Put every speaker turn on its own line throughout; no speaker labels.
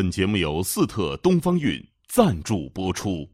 本节目由四特东方韵赞助播出。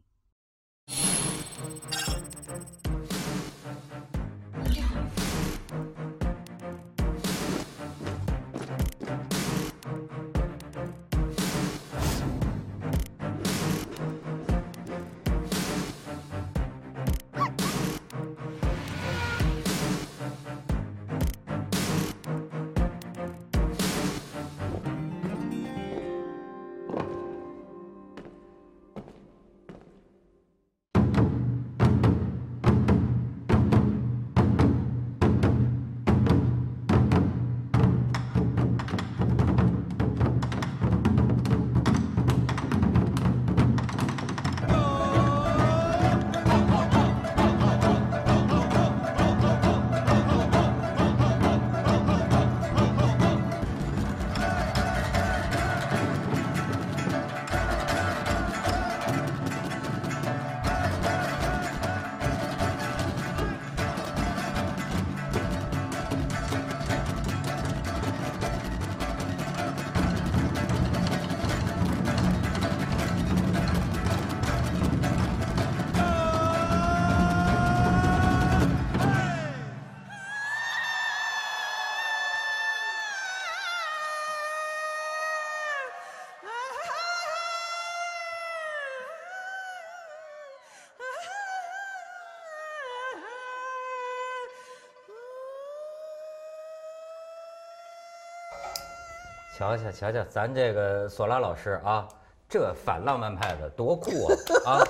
瞧瞧瞧瞧，咱这个索拉老师啊，这反浪漫派的多酷啊！啊，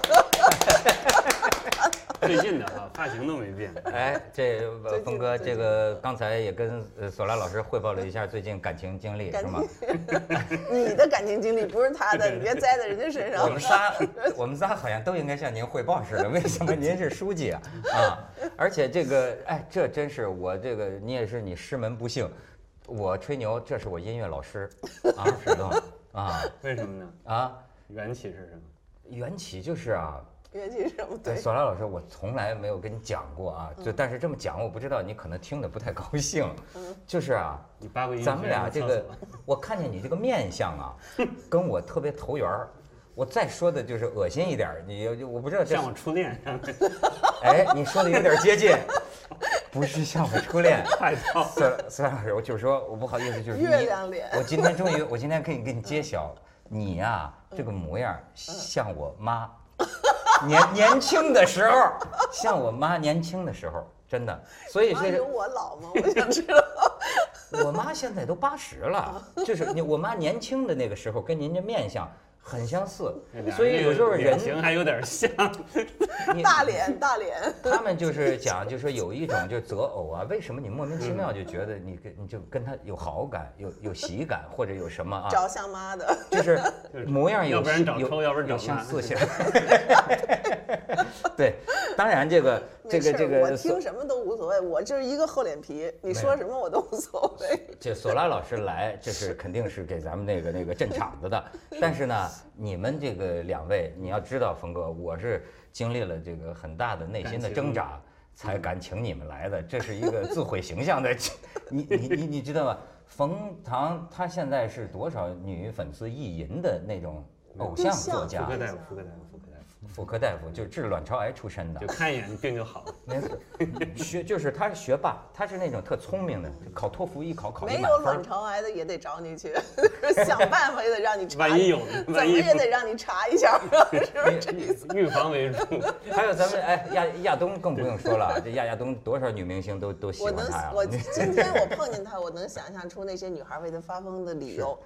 最近的啊，发型都没变。
哎，这峰哥，这个刚才也跟呃索拉老师汇报了一下最近感情经历，是吗？
你的感情经历不是他的，你别栽在人家身上。
我们仨，我们仨好像都应该向您汇报似的。为什么您是书记啊？啊，而且这个，哎，这真是我这个，你也是你师门不幸。我吹牛，这是我音乐老师 啊，石头啊，
为什么呢？啊，缘起是什么？
缘起就是啊，
缘起是什么？对，
索拉老师，我从来没有跟你讲过啊，就但是这么讲，我不知道你可能听得不太高兴。嗯，就是啊，
你八个
咱们俩这个，我看见你这个面相啊，跟我特别投缘儿。我再说的就是恶心一点，你我不知道
像我初恋。
哎，你说的有点接近。不是像我初恋，
孙
孙老师，我就是说，我不好意思，就是
月亮脸。
我今天终于，我今天可以给你揭晓，你呀，这个模样像我妈，年年轻的时候，像我妈年轻的时候，真的。所以是。
有我老吗？我想知道。
我妈现在都八十了，就是你我妈年轻的那个时候，跟您这面相。很相似，所以有时候人
形还有点像，
大脸大脸。
他们就是讲，就说有一种就择偶啊，为什么你莫名其妙就觉得你跟你就跟他有好感，有有喜感或者有什么啊？
找像妈的，
就是 模样有
有
有相似性。对，当然这个这个这个，
我听什么都无所谓，我就是一个厚脸皮，你说什么我都无所谓。
这索拉老师来，这是肯定是给咱们那个那个镇场子的，但是呢。你们这个两位，你要知道，冯哥，我是经历了这个很大的内心的挣扎，才敢请你们来的。这是一个自毁形象的，你你你你知道吗？冯唐他现在是多少女粉丝意淫的那种偶像作家。妇科大夫就是治卵巢癌出身的，
就看一眼病就好了。
没错，学就是他是学霸，他是那种特聪明的，考托福一考考
没有卵巢癌的也得找你去，想办法也得让你查。
万一有，
怎么也得让你查一下，是不是？
预防为主。
还有咱们哎亚亚东更不用说了，这亚亚东多少女明星都都喜欢他呀。
我今天我碰见他，我能想象出那些女孩为他发疯的理由。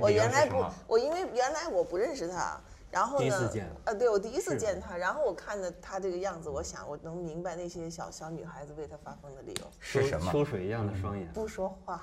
我原来不，我因为原来我不认识他。然后呢？呃，对我第一次见他，然后我看着他这个样子，我想我能明白那些小小女孩子为他发疯的理由
是什么？
秋水一样的双眼，
不说话，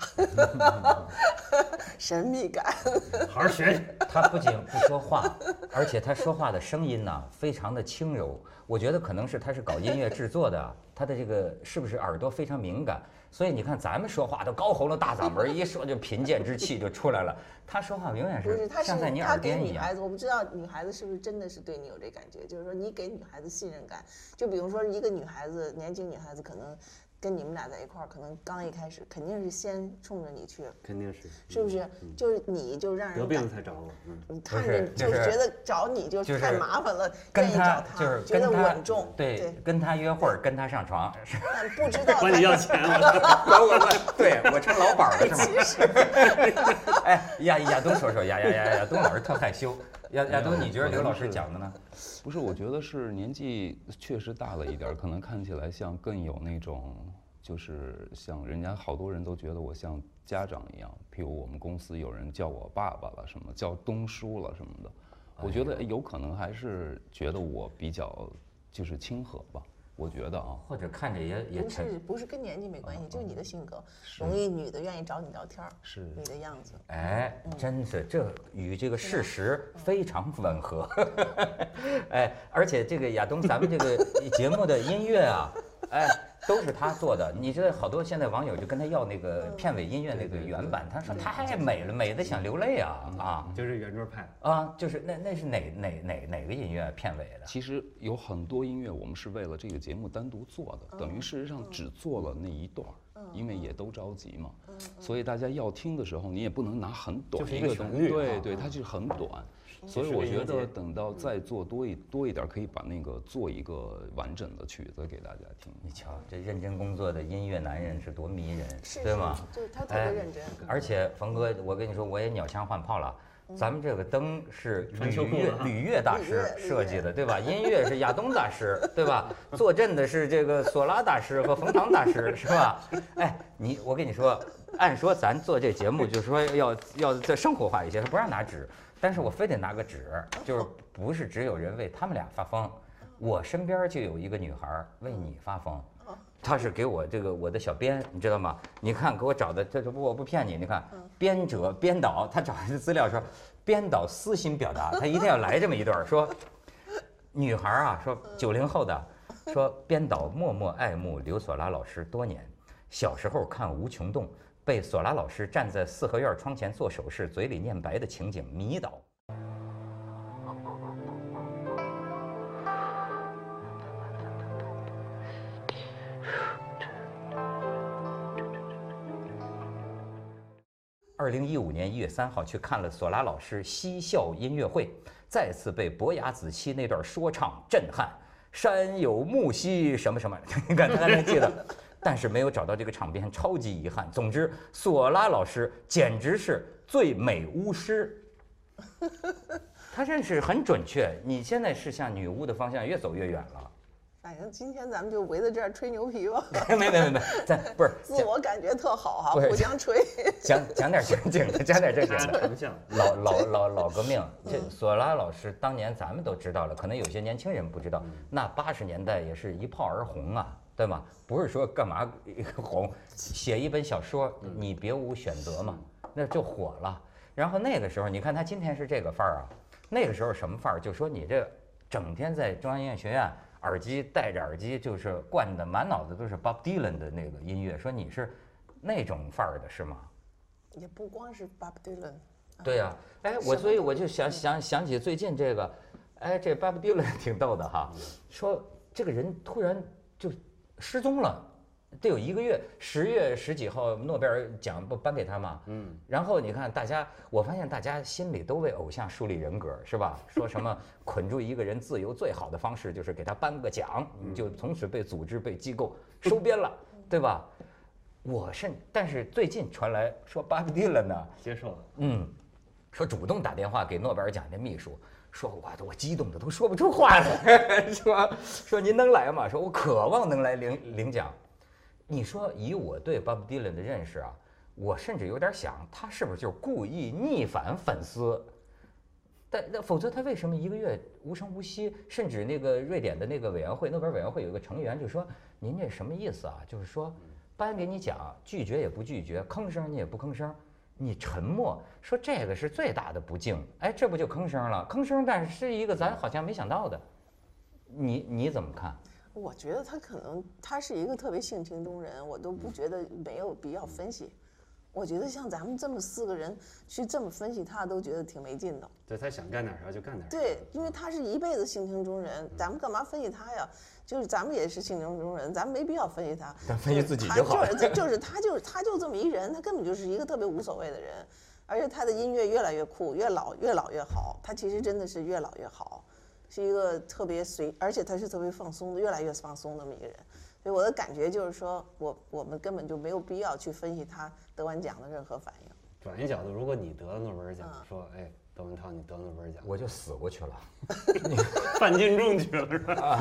神秘感。
好好学。
他不仅不说话，而且他说话的声音呢，非常的轻柔。我觉得可能是他是搞音乐制作的，他的这个是不是耳朵非常敏感？所以你看，咱们说话都高喉咙、大嗓门，一说就贫贱之气就出来了。他说话永远是像在你耳边一
样。我不知道女孩子是不是真的是对你有这感觉，就是说你给女孩子信任感。就比如说一个女孩子，年轻女孩子可能跟你们俩在一块儿，可能刚一开始肯定是先冲着你去，
肯定是，
是不是？就是你就让人
得病才找我，嗯
你看着就是觉得找你就太麻烦了，
跟他
就是觉得稳重，
对，跟他约会跟他上床，
但不知道
管你要 钱了，
管我管，对我成老板了是吗？哎，亚亚东说说，亚亚亚亚东老师特害羞，亚亚东你觉得刘老师讲的呢？
不是，我觉得是年纪确实大了一点，可能看起来像更有那种。就是像人家好多人都觉得我像家长一样，譬如我们公司有人叫我爸爸了，什么叫东叔了什么的，我觉得有可能还是觉得我比较就是亲和吧，我觉得啊，
或者看着也也
不是不是跟年纪没关系，就是你的性格，容易女的愿意找你聊天儿，
是。
你的样子，
哎，真是这与这个事实非常吻合，哎，而且这个亚东，咱们这个 节目的音乐啊，哎。都是他做的，你知道好多现在网友就跟他要那个片尾音乐那个原版，他说太美了，美的想流泪啊啊！
就是圆桌派
啊，就是那那是哪哪哪哪个音乐片尾的？
其实有很多音乐我们是为了这个节目单独做的，等于事实上只做了那一段，因为也都着急嘛，所以大家要听的时候你也不能拿很短
一个
旋律，对对，它就是很短。所以我觉得等到再做多一多一点，可以把那个做一个完整的曲子给大家听。
你瞧，这认真工作的音乐男人是多迷人，
对
吗？
对，他特别认真。
而且冯哥，我跟你说，我也鸟枪换炮了。咱们这个灯是吕乐吕乐大师设计的，对吧？音乐是亚东大师，对吧？坐镇的是这个索拉大师和冯唐大师，是吧？哎，你我跟你说，按说咱做这节目就是说要要再生活化一些，他不让拿纸。但是我非得拿个纸，就是不是只有人为他们俩发疯，我身边就有一个女孩为你发疯，她是给我这个我的小编，你知道吗？你看给我找的，这这不我不骗你，你看编者编导，他找的资料说，编导私心表达，他一定要来这么一段，说 女孩啊，说九零后的，说编导默默爱慕刘索拉老师多年，小时候看《无穷动》。被索拉老师站在四合院窗前做手势、嘴里念白的情景迷倒。二零一五年一月三号去看了索拉老师嬉笑音乐会，再次被伯牙子期那段说唱震撼。山有木兮什么什么，你看他还记得。但是没有找到这个场边，超级遗憾。总之，索拉老师简直是最美巫师，他认识很准确。你现在是向女巫的方向越走越远了。
反正今天咱们就围在这儿吹牛皮吧。
没没没没，咱不是
自我感觉特好哈，互相吹。
讲讲点正经的，讲点正经的。老老老老革命，这索拉老师当年咱们都知道了，可能有些年轻人不知道。那八十年代也是一炮而红啊。对吗？不是说干嘛 红，写一本小说，你别无选择嘛，那就火了。然后那个时候，你看他今天是这个范儿啊，那个时候什么范儿？就说你这整天在中央音乐学院，耳机戴着耳机，就是灌的满脑子都是 Bob Dylan 的那个音乐，说你是那种范儿的是吗？
也不光是 Bob Dylan。
对呀，哎，我所以我就想想想起最近这个，哎，这 Bob Dylan 挺逗的哈，说这个人突然就。失踪了，得有一个月。十月十几号，诺贝尔奖不颁给他吗？嗯。然后你看，大家，我发现大家心里都为偶像树立人格，是吧？说什么 捆住一个人自由最好的方式就是给他颁个奖，你就从此被组织、被机构 收编了，对吧？我甚，但是最近传来说巴比蒂了呢，
接受了。
嗯，说主动打电话给诺贝尔奖的秘书。说我我激动的都说不出话来，是吧说您能来吗？说我渴望能来领领奖。你说以我对 Bob Dylan 的认识啊，我甚至有点想他是不是就故意逆反粉丝？但那否则他为什么一个月无声无息？甚至那个瑞典的那个委员会，诺贝尔委员会有一个成员就说：“您这什么意思啊？就是说颁给你奖，拒绝也不拒绝，吭声你也不吭声。”你沉默说这个是最大的不敬，哎，这不就吭声了？吭声，但是是一个咱好像没想到的。你你怎么看？
我觉得他可能他是一个特别性情中人，我都不觉得没有必要分析。我觉得像咱们这么四个人去这么分析他，都觉得挺没劲的。
对他想干点啥就干点啥。
对，因为他是一辈子性情中人，咱们干嘛分析他呀？就是咱们也是性情中人，咱们没必要分析他。
咱分析自己就好。
就是就是他就是他就这么一人，他根本就是一个特别无所谓的人，而且他的音乐越来越酷，越老越老越好。他其实真的是越老越好，是一个特别随，而且他是特别放松的，越来越放松那么一个人。所以我的感觉就是说，我我们根本就没有必要去分析他得完奖的任何反应。
转一角度，如果你得了诺贝尔奖，说，哎，窦文涛，你得诺贝尔奖，
我就死过去了，
范进中去了是吧？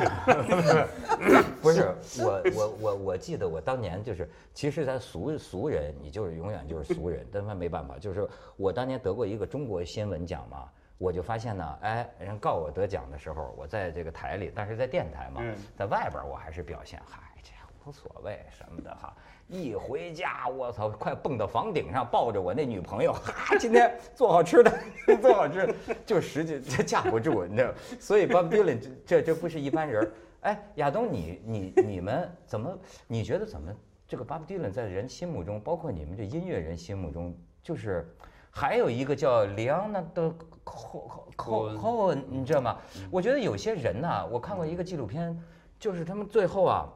不是，我我我我记得我当年就是，其实咱俗俗人，你就是永远就是俗人，但他没办法，就是我当年得过一个中国新闻奖嘛。我就发现呢，哎，人告我得奖的时候，我在这个台里，但是在电台嘛，在外边我还是表现，嗨，这无所谓什么的哈。一回家，我操，快蹦到房顶上，抱着我那女朋友，哈，今天做好吃的，做好吃，就实际这架不住，你知道。所以 Bob Dylan 这这不是一般人。哎，亚东，你你你们怎么？你觉得怎么？这个 Bob Dylan 在人心目中，包括你们这音乐人心目中，就是还有一个叫里昂纳的。扣扣扣扣，你知道吗？我觉得有些人呐，我看过一个纪录片，就是他们最后啊，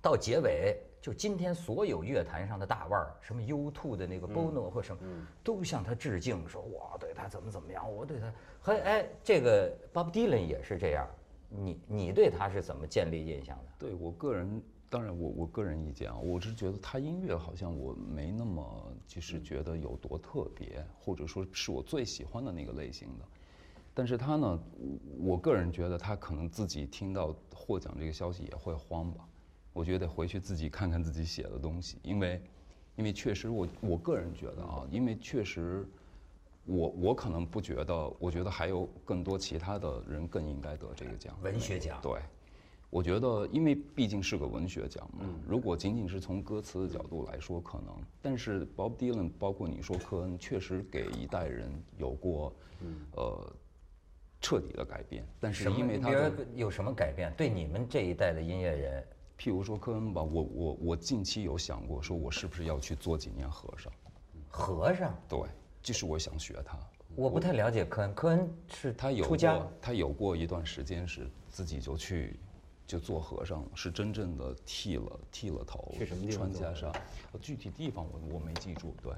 到结尾，就今天所有乐坛上的大腕儿，什么 U2 的那个 Bono 或什么，都向他致敬，说我对他怎么怎么样，我对他和哎，这个 Bob Dylan 也是这样，你你对他是怎么建立印象的？
对我个人。当然，我我个人意见啊，我是觉得他音乐好像我没那么就是觉得有多特别，或者说是我最喜欢的那个类型的。但是他呢，我个人觉得他可能自己听到获奖这个消息也会慌吧。我觉得回去自己看看自己写的东西，因为因为确实我我个人觉得啊，因为确实我我可能不觉得，我觉得还有更多其他的人更应该得这个奖，
文学奖，
对。我觉得，因为毕竟是个文学奖嘛，如果仅仅是从歌词的角度来说，可能。但是 Bob Dylan，包括你说科恩，确实给一代人有过，呃，彻底的改变。但是因为他
有什么改变？对你们这一代的音乐人，
譬如说科恩吧，我我我近期有想过，说我是不是要去做几年和尚？
和尚？
对，就是我想学他。
我不太了解科恩，科恩是
他有
出家，
他有过一段时间是自己就去。就做和尚了是真正的剃了剃了头，穿袈裟。具体地方我我没记住。对，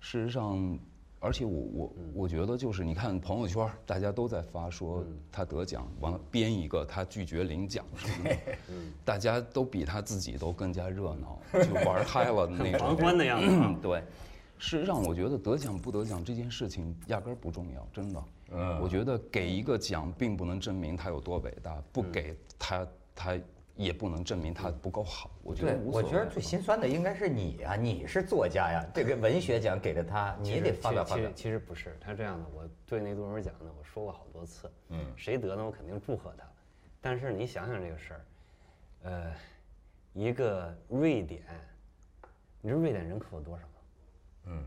事实上，而且我我我觉得就是你看朋友圈，大家都在发说他得奖，完了编一个他拒绝领奖什么的，大家都比他自己都更加热闹，就玩嗨了那种。
狂欢的样子。
对，事实上我觉得得奖不得奖这件事情压根儿不重要，真的。嗯，我觉得给一个奖并不能证明他有多伟大，不给他他也不能证明他不够好。我觉得，
我觉得最心酸的应该是你啊，你是作家呀，这个文学奖给了他，你也得发表发表。
其实不是，他这样的，我对那诺贝尔奖呢，我说过好多次，嗯，谁得呢，我肯定祝贺他。但是你想想这个事儿，呃，一个瑞典，你知道瑞典人口有多少吗？嗯，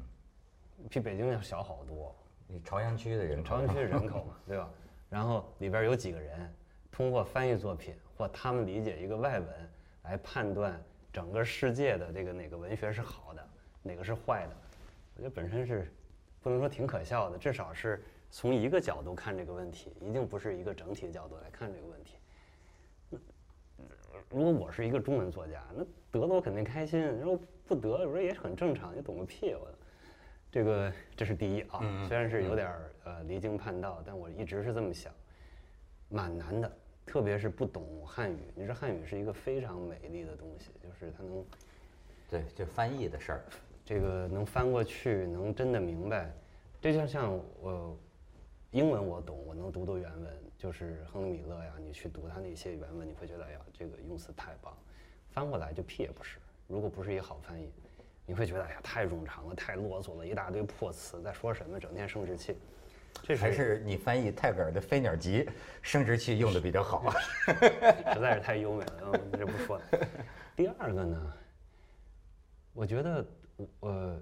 比北京要小好多。
你朝阳区的人，
朝阳区的人口嘛，对吧？然后里边有几个人通过翻译作品或他们理解一个外文来判断整个世界的这个哪个文学是好的，哪个是坏的？我觉得本身是不能说挺可笑的，至少是从一个角度看这个问题，一定不是一个整体的角度来看这个问题。如果我是一个中文作家，那得了我肯定开心；如果不得，我说也很正常，你懂个屁！我。这个这是第一啊，虽然是有点呃离经叛道，但我一直是这么想，蛮难的，特别是不懂汉语。你说汉语是一个非常美丽的东西，就是它能，
对，就翻译的事儿，
这个能翻过去，能真的明白，这就像我英文我懂，我能读读原文，就是亨利米勒呀，你去读他那些原文，你会觉得哎呀，这个用词太棒，翻过来就屁也不是，如果不是一个好翻译。你会觉得哎呀太冗长了，太啰嗦了，一大堆破词，在说什么？整天生殖器，
这还是你翻译泰戈尔的《飞鸟集》，生殖器用的比较好啊，
实在是太优美了。嗯，这不说了。第二个呢，我觉得呃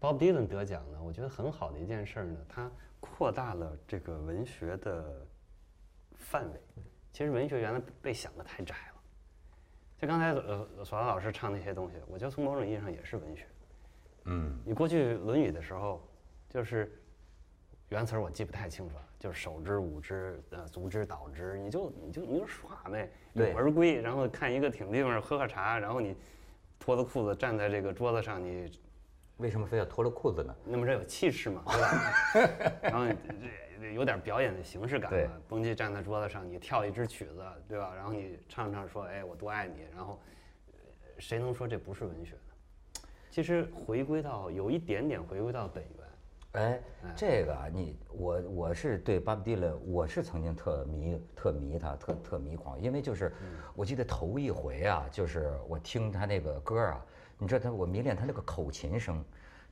，Bob Dylan 得奖呢，我觉得很好的一件事呢，他扩大了这个文学的范围。其实文学原来被想的太窄了。就刚才呃，索拉老师唱那些东西，我觉得从某种意义上也是文学。嗯，你过去《论语》的时候，就是原词我记不太清楚了，就是手之舞之，呃，足之蹈之，你就你就你就耍呗，对而归，然后看一个挺地方喝喝茶，然后你脱了裤子站在这个桌子上，你
为什么非要脱了裤子呢？
那么这有气势嘛，对吧？然后这有点表演的形式感嘛，蹦极站在桌子上，你跳一支曲子，对吧？然后你唱唱说，哎，我多爱你，然后谁能说这不是文学呢？其实回归到有一点点回归到本源。
哎，这个啊，你我我是对巴布迪伦，我是曾经特迷特迷他，特特迷狂，因为就是我记得头一回啊，就是我听他那个歌啊，你知道他我迷恋他那个口琴声，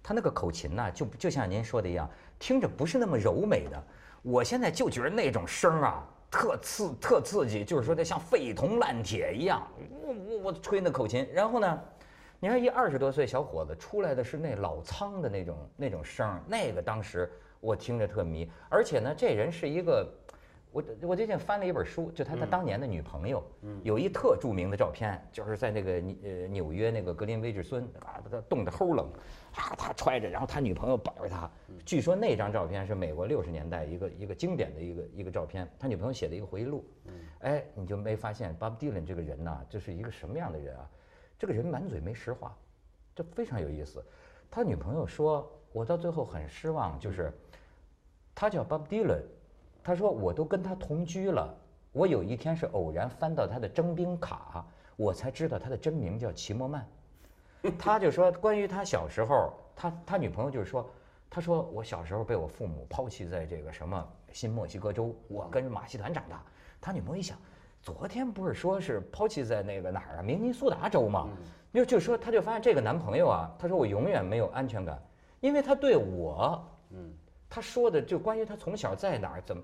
他那个口琴呐，就就像您说的一样，听着不是那么柔美的，我现在就觉得那种声啊，特刺特刺激，就是说的像废铜烂铁一样，我我我吹那口琴，然后呢。你看，一二十多岁小伙子出来的是那老苍的那种那种声，那个当时我听着特迷。而且呢，这人是一个，我我最近翻了一本书，就他他当年的女朋友，有一特著名的照片，就是在那个呃纽约那个格林威治村啊，他冻得齁冷，啊他揣着，然后他女朋友抱着他。据说那张照片是美国六十年代一个一个经典的一个一个照片，他女朋友写的一个回忆录。哎，你就没发现 Bob Dylan 这个人呐，这是一个什么样的人啊？这个人满嘴没实话，这非常有意思。他女朋友说：“我到最后很失望，就是他叫 Bob Dylan，他说我都跟他同居了，我有一天是偶然翻到他的征兵卡，我才知道他的真名叫齐默曼。他就说关于他小时候，他他女朋友就是说，他说我小时候被我父母抛弃在这个什么新墨西哥州，我跟马戏团长大。他女朋友一想。”昨天不是说是抛弃在那个哪儿啊，明尼苏达州吗？就就说他就发现这个男朋友啊，他说我永远没有安全感，因为他对我，嗯，他说的就关于他从小在哪儿怎么，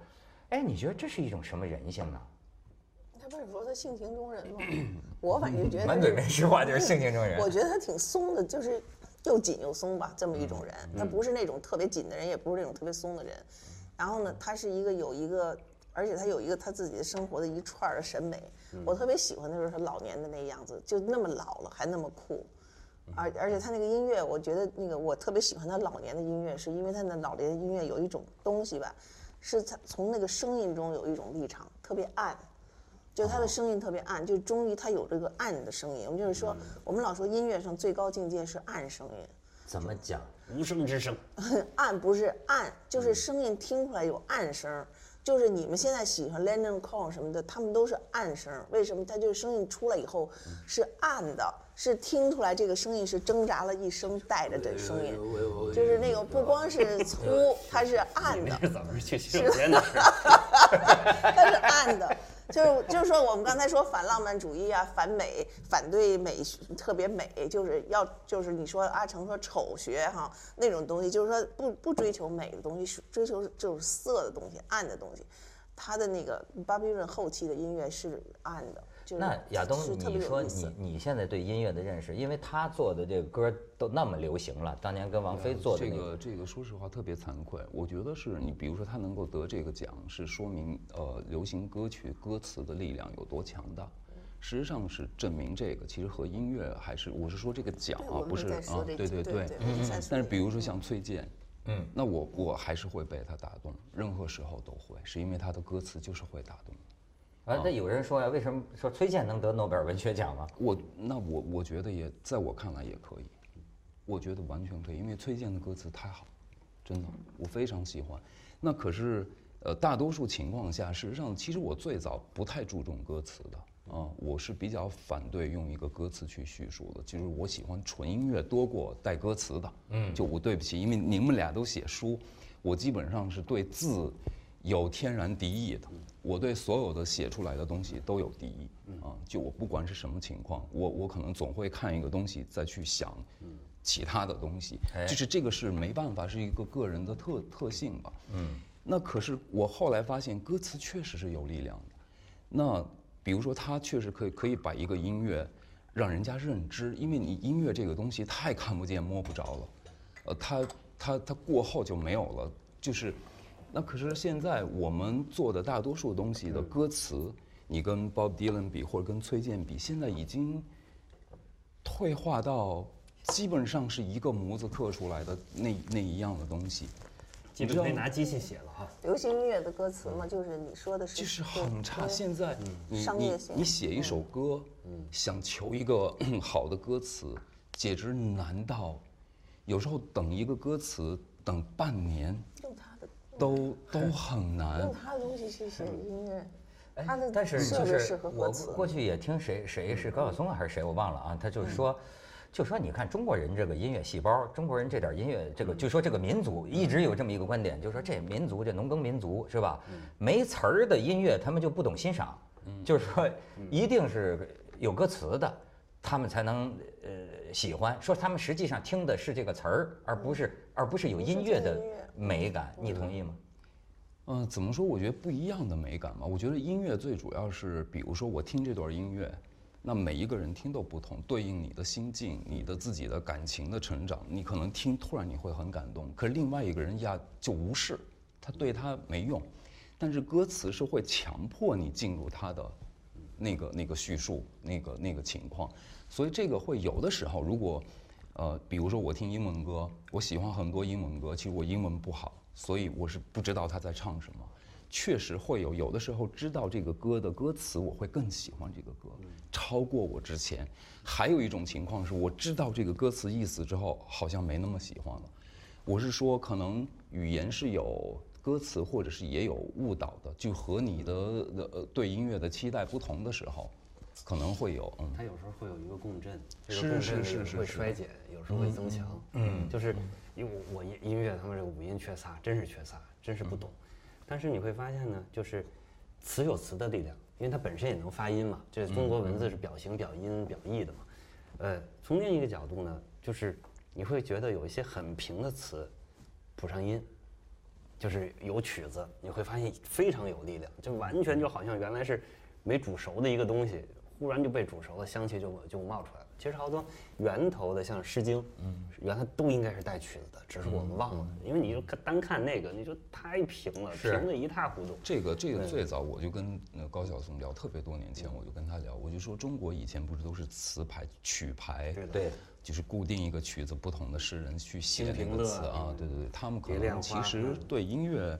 哎，你觉得这是一种什么人性呢？
他不是说他性情中人吗？我反正觉得
满嘴没实话就是性情中人。
我觉得他挺松的，就是又紧又松吧，这么一种人。他不是那种特别紧的人，也不是那种特别松的人。然后呢，他是一个有一个。而且他有一个他自己的生活的一串的审美，我特别喜欢的就是他老年的那样子，就那么老了还那么酷，而而且他那个音乐，我觉得那个我特别喜欢他老年的音乐，是因为他那老年的音乐有一种东西吧，是他从那个声音中有一种立场，特别暗，就他的声音特别暗，就终于他有这个暗的声音。我们就是说，我们老说音乐上最高境界是暗声音，
怎么讲？
无声之声，
暗不是暗，就是声音听出来有暗声。就是你们现在喜欢 Lennon Cole 什么的，他们都是暗声。为什么？他就是声音出来以后是暗的，是听出来这个声音是挣扎了一生带着的声音，就是那个不光是粗，它是暗的。
是怎么去洗手间的？
它是暗的。就是就是说，我们刚才说反浪漫主义啊，反美，反对美，特别美，就是要就是你说阿成说丑学哈那种东西，就是说不不追求美的东西，追求就是色的东西，暗的东西。他的那个巴比伦后期的音乐是暗的。
那亚东，你说你你现在对音乐的认识，因为他做的这个歌都那么流行了，当年跟王菲做的
这个这个，说实话特别惭愧。我觉得是你，比如说他能够得这个奖，是说明呃流行歌曲歌词的力量有多强大。实际上是证明这个其实和音乐还是，我是说这个奖啊，不是啊，对对对。但是比如说像崔健，嗯，那我我还是会被他打动，任何时候都会，是因为他的歌词就是会打动。
啊，那有人说呀，为什么说崔健能得诺贝尔文学奖吗？
我那我我觉得也在我看来也可以，我觉得完全可以，因为崔健的歌词太好，真的，我非常喜欢。那可是呃，大多数情况下，事实上，其实我最早不太注重歌词的啊，我是比较反对用一个歌词去叙述的，其实我喜欢纯音乐多过带歌词的。嗯，就我对不起，因为你们俩都写书，我基本上是对字有天然敌意的。我对所有的写出来的东西都有敌意啊！就我不管是什么情况，我我可能总会看一个东西再去想其他的东西，就是这个是没办法，是一个个人的特特性吧。嗯，那可是我后来发现，歌词确实是有力量的。那比如说，它确实可以可以把一个音乐让人家认知，因为你音乐这个东西太看不见摸不着了，呃，它它它过后就没有了，就是。那可是现在我们做的大多数东西的歌词，你跟 Bob Dylan 比或者跟崔健比，现在已经退化到基本上是一个模子刻出来的那那一样的东西。
基本可以拿机器写了哈。
流行音乐的歌词嘛，就是你说的是，
就是很差。现在你
你
你写一首歌，想求一个 好的歌词，简直难到，有时候等一个歌词等半年，
用他的
都都很难。
用他的东西去写音乐，他的
但是就是我过去也听谁谁是高晓松还是谁我忘了啊，他就是说。就说你看中国人这个音乐细胞，中国人这点音乐，这个就说这个民族一直有这么一个观点，就说这民族这农耕民族是吧？没词儿的音乐他们就不懂欣赏，就是说一定是有歌词的，他们才能呃喜欢。说他们实际上听的是这个词儿，而不是而不是有音乐的美感。你同意吗？
嗯，怎么说？我觉得不一样的美感嘛。我觉得音乐最主要是，比如说我听这段音乐。那每一个人听都不同，对应你的心境、你的自己的感情的成长，你可能听突然你会很感动，可是另外一个人呀就无视，他对他没用，但是歌词是会强迫你进入他的那个那个叙述、那个那个情况，所以这个会有的时候，如果呃，比如说我听英文歌，我喜欢很多英文歌，其实我英文不好，所以我是不知道他在唱什么。确实会有，有的时候知道这个歌的歌词，我会更喜欢这个歌，超过我之前。还有一种情况是，我知道这个歌词意思之后，好像没那么喜欢了。我是说，可能语言是有歌词，或者是也有误导的，就和你的呃对音乐的期待不同的时候，可能会有。
嗯，它有时候会有一个共振，
是是是是
会衰减，有时候会增强。嗯，就是因为我音音乐他们这个五音缺仨，真是缺仨，真是不懂。但是你会发现呢，就是词有词的力量，因为它本身也能发音嘛。这中国文字是表形、表音、表意的嘛。呃，从另一个角度呢，就是你会觉得有一些很平的词，谱上音，就是有曲子，你会发现非常有力量，就完全就好像原来是没煮熟的一个东西，忽然就被煮熟了，香气就就冒出来了。其实好多源头的，像《诗经》，嗯，原来都应该是带曲子的，只是我们忘了。因为你就单看那个，你就太平了，平的一塌糊涂。
这个这个最早我就跟那高晓松聊，特别多年前我就跟他聊，我就说中国以前不是都是词牌曲牌，
对，
就是固定一个曲子，不同的诗人去写那个词啊，对对对，他们可能其实对音乐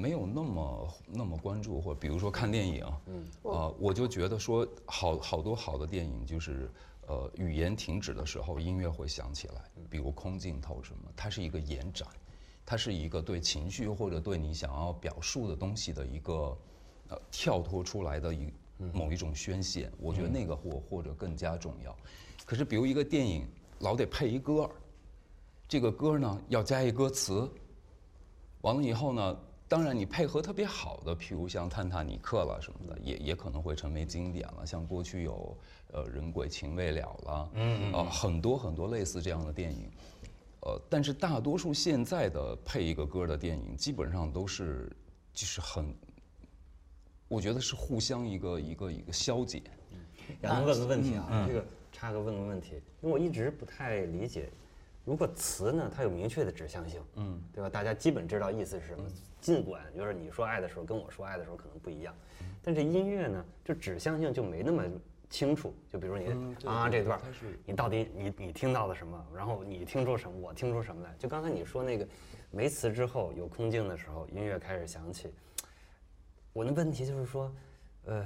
没有那么那么关注，或者比如说看电影，嗯，啊，我就觉得说好好多好的电影就是。呃，语言停止的时候，音乐会响起来。比如空镜头什么，它是一个延展，它是一个对情绪或者对你想要表述的东西的一个呃跳脱出来的一某一种宣泄。我觉得那个或或者更加重要。可是，比如一个电影老得配一歌，这个歌呢要加一歌词，完了以后呢。当然，你配合特别好的，譬如像《探探尼克》了什么的，也也可能会成为经典了。像过去有呃《人鬼情未了》了，嗯啊，很多很多类似这样的电影。呃，但是大多数现在的配一个歌的电影，基本上都是就是很，我觉得是互相一个一个一个消解。
然后问个问题啊，这个插个问个问题，因为我一直不太理解。如果词呢，它有明确的指向性，嗯，对吧？大家基本知道意思是什么。尽管就是你说爱的时候，跟我说爱的时候可能不一样，但是音乐呢，就指向性就没那么清楚。就比如你啊这段，你到底你你听到了什么？然后你听出什么？我听出什么来？就刚才你说那个没词之后有空镜的时候，音乐开始响起。我的问题就是说，呃。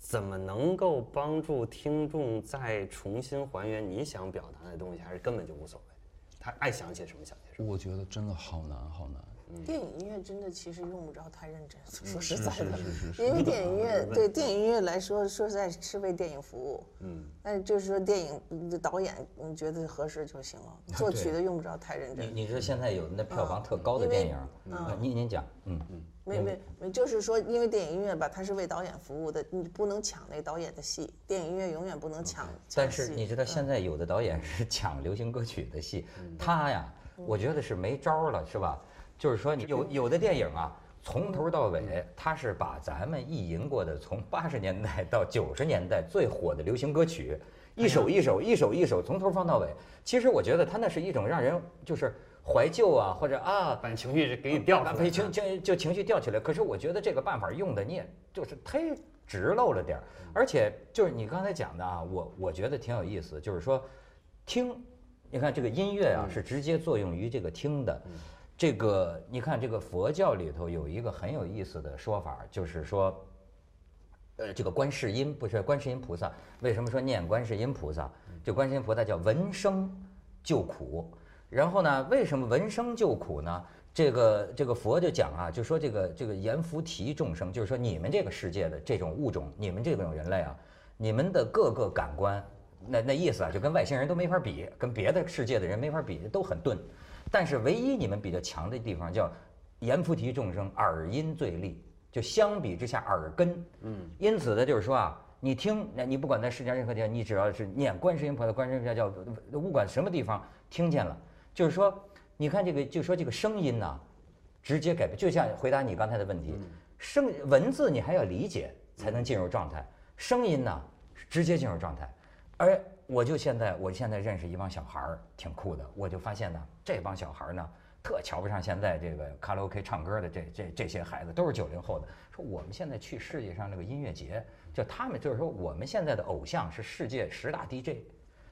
怎么能够帮助听众再重新还原你想表达的东西？还是根本就无所谓，他爱想起什么想起什么？
我觉得真的好难，好难。
电影音乐真的其实用不着太认真，说实在的，因为电影音乐对电影音乐来说，说实在是为电影服务。嗯，那就是说电影导演你觉得合适就行了，作曲的用不着太认真。
你你说现在有那票房特高的电影，您您讲，嗯嗯。
没没没，就是说，因为电影音乐吧，它是为导演服务的，你不能抢那导演的戏。电影音乐永远不能抢。
但是你知道，现在有的导演是抢流行歌曲的戏，他呀，我觉得是没招了，是吧？就是说，有有的电影啊，从头到尾，他是把咱们意淫过的，从八十年代到九十年代最火的流行歌曲，一首一首，一首一首，从头放到尾。其实我觉得他那是一种让人就是。怀旧啊，或者啊，
把情绪给你调出来，
情情就情绪调起来。可是我觉得这个办法用的你也就是忒直漏了点儿，而且就是你刚才讲的啊，我我觉得挺有意思，就是说，听，你看这个音乐啊是直接作用于这个听的。这个你看这个佛教里头有一个很有意思的说法，就是说，呃，这个观世音不是观世音菩萨，为什么说念观世音菩萨？就观世音菩萨叫闻声救苦。然后呢，为什么闻声救苦呢？这个这个佛就讲啊，就说这个这个阎浮提众生，就是说你们这个世界的这种物种，你们这种人类啊，你们的各个感官，那那意思啊，就跟外星人都没法比，跟别的世界的人没法比，都很钝。但是唯一你们比较强的地方叫阎浮提众生耳音最利，就相比之下耳根。嗯。因此呢，就是说啊，你听，那你不管在世界任何地方，你只要是念观世音菩萨，观世音菩萨叫，不管什么地方听见了，就是说。你看这个，就说这个声音呐，直接改变。就像回答你刚才的问题，声文字你还要理解才能进入状态，声音呢直接进入状态。而我就现在，我现在认识一帮小孩儿，挺酷的。我就发现呢，这帮小孩儿呢，特瞧不上现在这个卡拉 OK 唱歌的这这这些孩子，都是九零后的。说我们现在去世界上那个音乐节，就他们就是说我们现在的偶像是世界十大 DJ，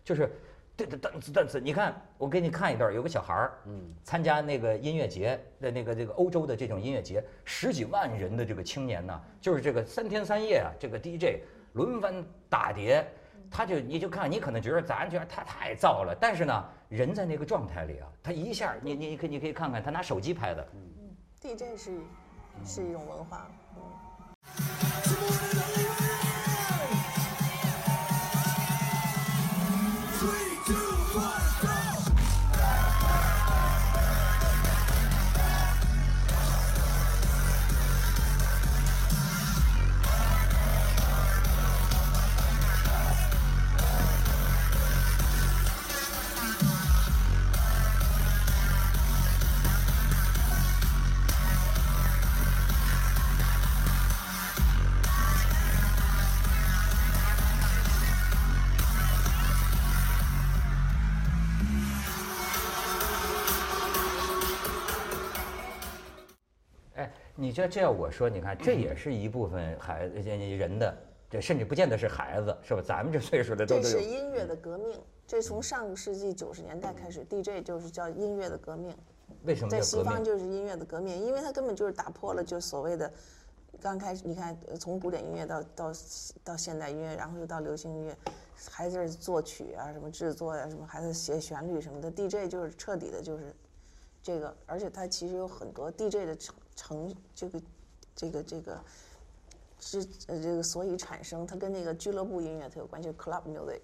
就是。对对，噔次噔次，你看，我给你看一段，有个小孩儿，嗯，参加那个音乐节的那个这个欧洲的这种音乐节，十几万人的这个青年呢，就是这个三天三夜啊，这个 DJ 轮番打碟，他就你就看，你可能觉得咱觉得他太燥了，但是呢，人在那个状态里啊，他一下，你你你可你可以看看他拿手机拍的，
嗯，DJ 是是一种文化，嗯。
你这这要我说，你看这也是一部分孩子人的，这甚至不见得是孩子，是吧？咱们这岁数的都
这是音乐的革命，这从上个世纪九十年代开始，DJ 就是叫音乐的革命。
为什么
在西方就是音乐的革命？因为它根本就是打破了就所谓的刚开始，你看从古典音乐到到到现代音乐，然后又到流行音乐，还是作曲啊，什么制作呀，什么还是写旋律什么的，DJ 就是彻底的就是这个，而且它其实有很多 DJ 的成。这个，这个这个，是呃这个所以产生，它跟那个俱乐部音乐它有关系，club music。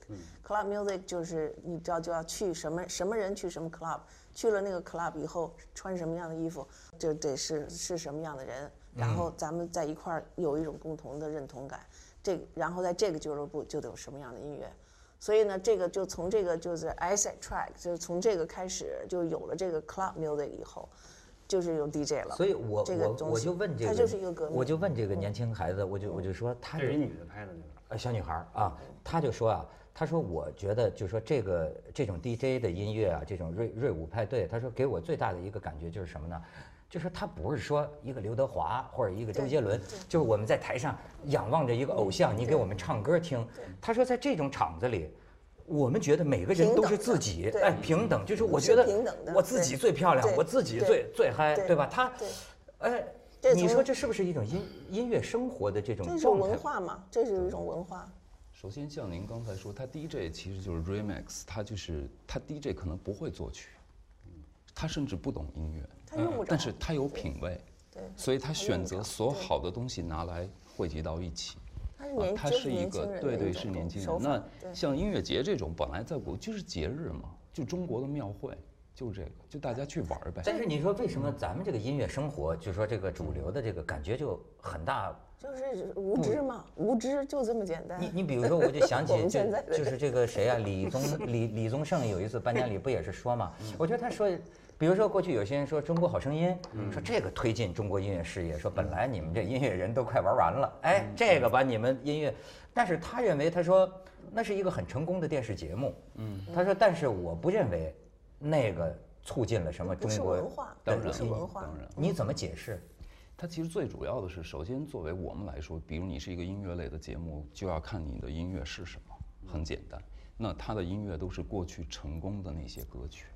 club music 就是你知道就要去什么什么人去什么 club，去了那个 club 以后穿什么样的衣服，就得是是什么样的人，然后咱们在一块儿有一种共同的认同感。这然后在这个俱乐部就得有什么样的音乐，所以呢，这个就从这个就是 i s e t track，就是从这个开始就有了这个 club music 以后。就是用 DJ 了，
所以我我我就问这个，
他就是一个革命。
我就问这个年轻孩子，我就我就说，
他是一女的拍的那个，
呃，小女孩啊，他就说啊，他说我觉得就说这个这种 DJ 的音乐啊，这种瑞瑞舞派对，他说给我最大的一个感觉就是什么呢？就是他不是说一个刘德华或者一个周杰伦，就是我们在台上仰望着一个偶像，你给我们唱歌听。他说在这种场子里。我们觉得每个人都是自己，哎，平等，就是我觉得我自己最漂亮，我自己最最嗨，对吧？他，哎，你说这是不是一种音音乐生活的这种
这是文化嘛？这是一种文化。
首先，像您刚才说，他 DJ 其实就是 remix，他就是他 DJ 可能不会作曲，他甚至不懂音乐，
他用不着，
但是他有品味，
对，
所以他选择所有好的东西拿来汇集到一起。
他
是一个对对是年轻人。那像音乐节这种，本来在国就是节日嘛，就中国的庙会，就是这个，就大家去玩呗。
但是你说为什么咱们这个音乐生活，就说这个主流的这个感觉就很大？
就是无知嘛，无知就这么简单。
你你比如说，我就想 起就就是这个谁啊，李宗李李宗盛有一次颁奖礼不也是说嘛？我觉得他说。比如说，过去有些人说《中国好声音》，说这个推进中国音乐事业，说本来你们这音乐人都快玩完了，哎，这个把你们音乐，但是他认为他说那是一个很成功的电视节目，嗯，他说，但是我不认为那个促进了什么中国
文化，
当然
文化，当
然，
你怎么解释？
它其实最主要的是，首先作为我们来说，比如你是一个音乐类的节目，就要看你的音乐是什么，很简单。那他的音乐都是过去成功的那些歌曲。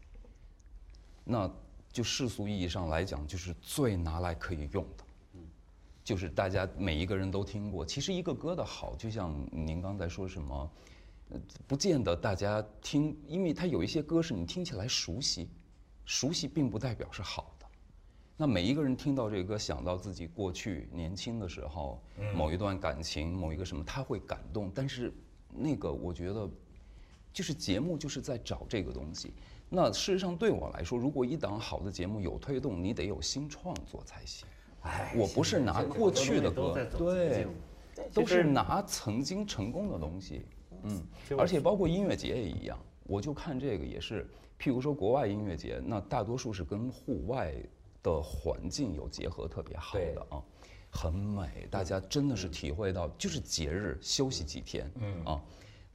那就世俗意义上来讲，就是最拿来可以用的，就是大家每一个人都听过。其实一个歌的好，就像您刚才说什么，不见得大家听，因为它有一些歌是你听起来熟悉，熟悉并不代表是好的。那每一个人听到这个歌，想到自己过去年轻的时候，某一段感情，某一个什么，他会感动。但是那个我觉得，就是节目就是在找这个东西。那事实上对我来说，如果一档好的节目有推动，你得有新创作才行。哎，我不是拿过去的歌，对，都是拿曾经成功的东西。嗯，而且包括音乐节也一样，我就看这个也是，譬如说国外音乐节，那大多数是跟户外的环境有结合，特别好的啊，很美，大家真的是体会到，就是节日休息几天，嗯啊。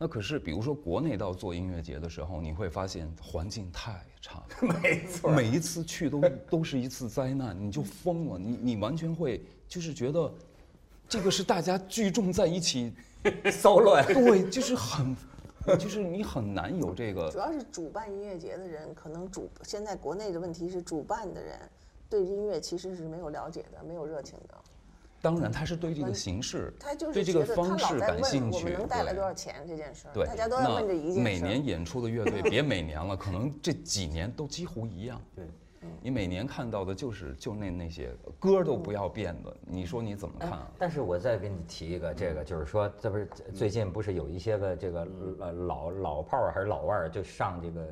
那可是，比如说国内到做音乐节的时候，你会发现环境太差，
没错，
每一次去都 都是一次灾难，你就疯了，你你完全会就是觉得，这个是大家聚众在一起
骚乱，
对，就是很，就是你很难有这个。
主要是主办音乐节的人，可能主现在国内的问题是主办的人对音乐其实是没有了解的，没有热情的。
当然，他是对这个形式，
他就是
对这个方式感兴趣。我
们能带来多少钱这件事
对，
大家都在问这一件事
每年演出的乐队，别每年了，可能这几年都几乎一样。
对，
你每年看到的就是就那那些歌都不要变的，你说你怎么看？
但是我再给你提一个，这个就是说，这不是最近不是有一些个这个呃老老炮儿还是老腕儿就上这个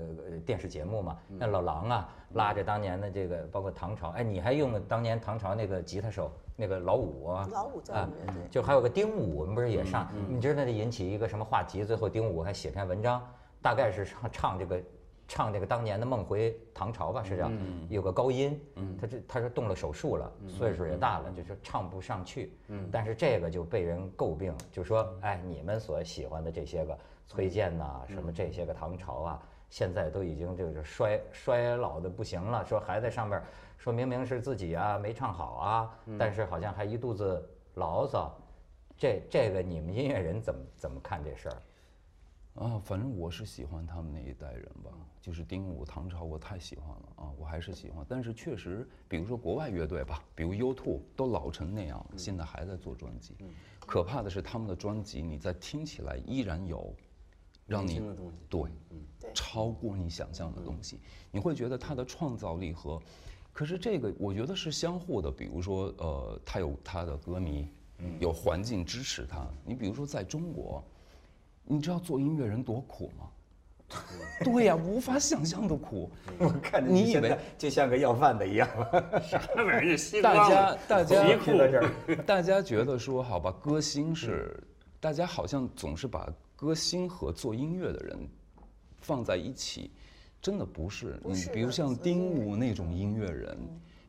电视节目嘛？那老狼啊，拉着当年的这个，包括唐朝，哎，你还用当年唐朝那个吉他手？那个老五啊，
老五在里面，
就还有个丁武，我们不是也上？你知道那引起一个什么话题？最后丁武还写篇文章，大概是唱唱这个，唱这个当年的梦回唐朝吧，是这样。有个高音，他这他是动了手术了，岁数也大了，就是唱不上去。但是这个就被人诟病，就说哎，你们所喜欢的这些个崔健呐，什么这些个唐朝啊，现在都已经就是衰衰老的不行了，说还在上面。说明明是自己啊没唱好啊，但是好像还一肚子牢骚，这这个你们音乐人怎么怎么看这事儿？
啊，反正我是喜欢他们那一代人吧，就是丁武、唐朝，我太喜欢了啊，我还是喜欢。但是确实，比如说国外乐队吧，比如 U2 都老成那样，现在还在做专辑。可怕的是他们的专辑，你在听起来依然有让你对，超过你想象的东西，你会觉得他的创造力和。可是这个我觉得是相互的，比如说，呃，他有他的歌迷，有环境支持他。你比如说在中国，你知道做音乐人多苦吗？对呀，无法想象的苦。
我看你以为就像个要饭的一样，啥玩意儿？
大家大家 大家觉得说好吧，歌星是大家好像总是把歌星和做音乐的人放在一起。真的不是，你比如像丁武那种音乐人，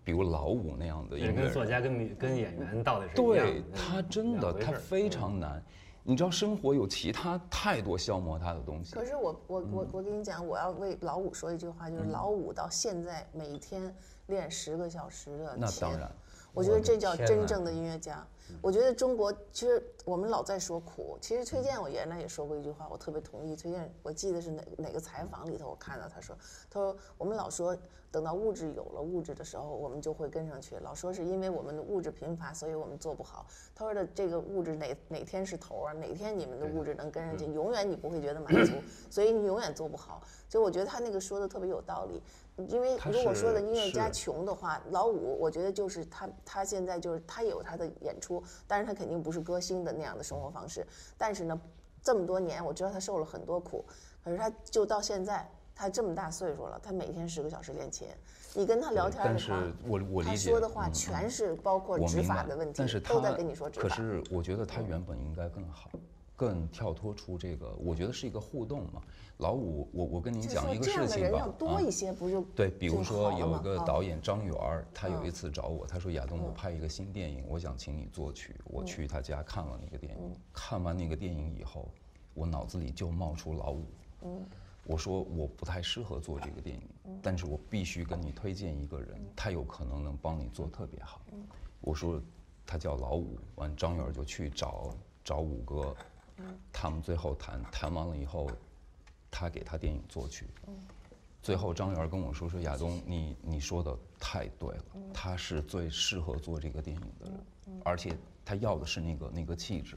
比如老五那样的音乐人，
跟作家、跟跟演员到底是
对他真的他非常难。你知道生活有其他太多消磨他的东西。
可是我我我我跟你讲，我要为老五说一句话，就是老五到现在每天练十个小时的
那当然，
我觉得这叫真正的音乐家。我觉得中国其实我们老在说苦，其实崔健我原来也说过一句话，我特别同意。崔健，我记得是哪哪个采访里头我看到他说，他说我们老说等到物质有了物质的时候，我们就会跟上去，老说是因为我们的物质贫乏，所以我们做不好。他说的这个物质哪哪天是头啊？哪天你们的物质能跟上去？永远你不会觉得满足，所以你永远做不好。所以我觉得他那个说的特别有道理。因为如果说的音乐家穷的话，老五我觉得就是他，他现在就是他有他的演出，但是他肯定不是歌星的那样的生活方式。但是呢，这么多年我知道他受了很多苦，可是他就到现在，他这么大岁数了，他每天十个小时练琴。你跟他聊天的话，
我我理解，
他说的话全是包括执法的问题，都在跟你说执
法。可是我觉得他原本应该更好，更跳脱出这个，我觉得是一个互动嘛。老五，我我跟您讲一个事情吧，
啊，
对，比如说有一个导演张元儿，他有一次找我，他说亚东，我拍一个新电影，我想请你作曲。我去他家看了那个电影，看完那个电影以后，我脑子里就冒出老五。嗯。我说我不太适合做这个电影，但是我必须跟你推荐一个人，他有可能能帮你做特别好。我说他叫老五，完张元就去找找五哥，他们最后谈谈完了以后。他给他电影作曲。最后张元跟我说：“说亚东，你你说的太对了，他是最适合做这个电影的人，而且他要的是那个那个气质。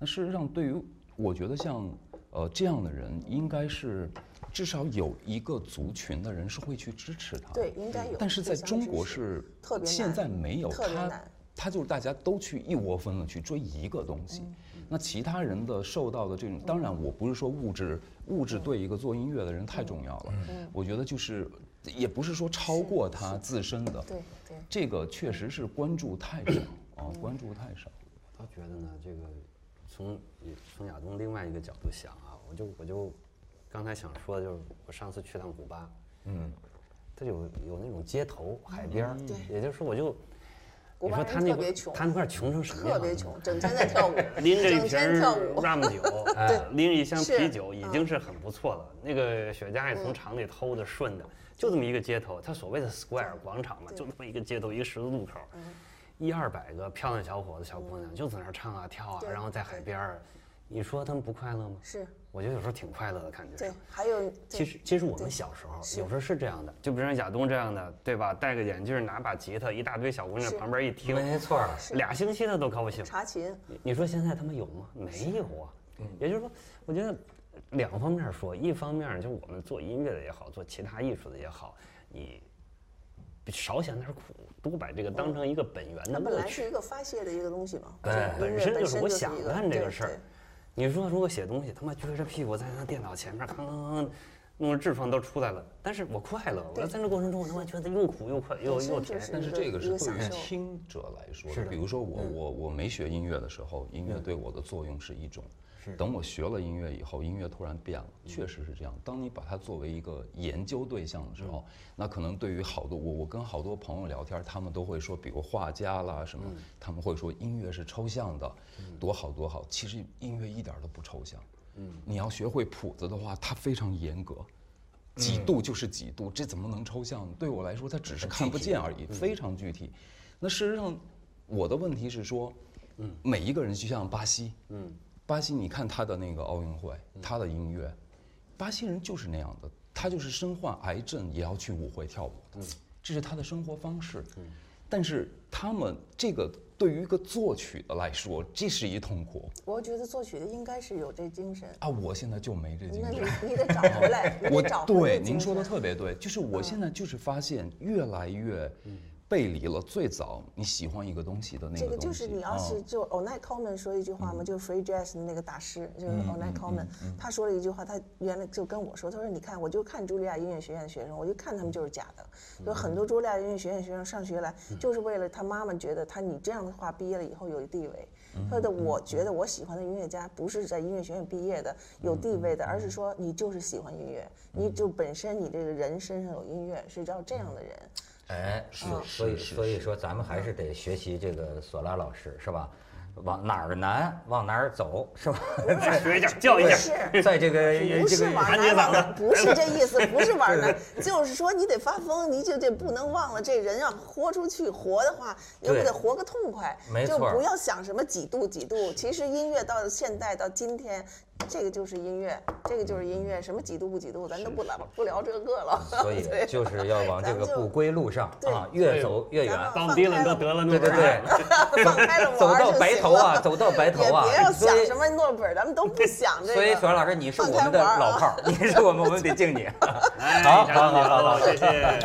那事实上，对于我觉得像呃这样的人，应该是至少有一个族群的人是会去支持他。
对，应该有。
但是在中国是
特别
现在没有他，他就是大家都去一窝蜂的去追一个东西。那其他人的受到的这种，当然我不是说物质。物质对一个做音乐的人太重要了，我觉得就是，也不是说超过他自身的，
对对，
这个确实是关注太少啊，关注太少。
我倒觉得呢，这个从从亚东另外一个角度想啊，我就我就刚才想说的就是，我上次去趟古巴，嗯，它有有那种街头海边儿，
对，
也就是说我就。
你
说他那
块
他那块穷成什么样？
特别穷，整天在跳舞，
拎着一瓶 rum 酒，拎着一箱啤酒，已经是很不错了。那个雪茄也从厂里偷的顺的，就这么一个街头，他所谓的 square 广场嘛，就这么一个街头，一个十字路口，一二百个漂亮小伙子、小姑娘就在那唱啊跳啊，然后在海边儿，你说他们不快乐吗？
是。
我觉得有时候挺快乐的感觉。
对，还有，
其实其实我们小时候有时候是这样的，就比如像亚东这样的，对吧？戴个眼镜，拿把吉他，一大堆小姑娘旁边一听，
没错，
俩星期他都高兴。
查琴，
你说现在他们有吗？没有啊。也就是说，我觉得两方面说，一方面就我们做音乐的也好，做其他艺术的也好，你少想点苦，多把这个当成一个本源的乐趣。
本来是一个发泄的一个东西嘛。
对，
本
身
就是
我想干这个事儿。你说如果写东西，他妈撅着屁股在那电脑前面，吭吭吭，弄得痔疮都出来了。但是我快乐，我在这过程中，我他妈觉得又苦又快又又甜。
但是这个是对于听者来说，
是
比如说我我我没学音乐的时候，音乐对我的作用是一种。等我学了音乐以后，音乐突然变了，确实是这样。当你把它作为一个研究对象的时候，那可能对于好多我我跟好多朋友聊天，他们都会说，比如画家啦什么，他们会说音乐是抽象的，多好多好。其实音乐一点都不抽象。嗯，你要学会谱子的话，它非常严格，几度就是几度，这怎么能抽象？对我来说，它只是看不见而已，非常具体。那事实上，我的问题是说，嗯，每一个人就像巴西，嗯。巴西，你看他的那个奥运会，他的音乐，巴西人就是那样的，他就是身患癌症也要去舞会跳舞的，这是他的生活方式。但是他们这个对于一个作曲的来说，这是一痛苦。
我觉得作曲的应该是有这精神
啊，我现在就没这精神。
那你 你得找回来，我
对您说的特别对，就是我现在就是发现越来越。背离了最早你喜欢一个东西的那个
这个就是你要是就 Onay Coleman 说一句话嘛，就是 Free Jazz 的那个大师，就是 Onay Coleman，他说了一句话，他原来就跟我说，他说你看，我就看茱莉亚音乐学院的学生，我就看他们就是假的，有很多茱莉亚音乐学院学生上学来就是为了他妈妈觉得他你这样的话毕业了以后有地位，他的我觉得我喜欢的音乐家不是在音乐学院毕业的有地位的，而是说你就是喜欢音乐，你就本身你这个人身上有音乐是要这样的人。
哎，是，所以所以说咱们还是得学习这个索拉老师，是吧？往哪儿难往哪儿走，是吧？
学一下，教一下。
在这个
不是往哪往哪，不是这意思，不是往哪，就是说你得发疯，你就得不能忘了这人要豁出去活的话，你不得活个痛快，就不要想什么几度几度。其实音乐到现代到今天。这个就是音乐，这个就是音乐，什么几度不几度，咱都不聊不聊这个了。
所以就是要往这个不归路上啊，越走越远。
当低了都得了
对对对，
放开了
走到白头啊，走到白头啊。
别要想什么诺贝尔，咱们都不想这个。
所以，索老师，你是我们的老炮儿，你是我们，我们得敬你。
好好好好好，谢谢。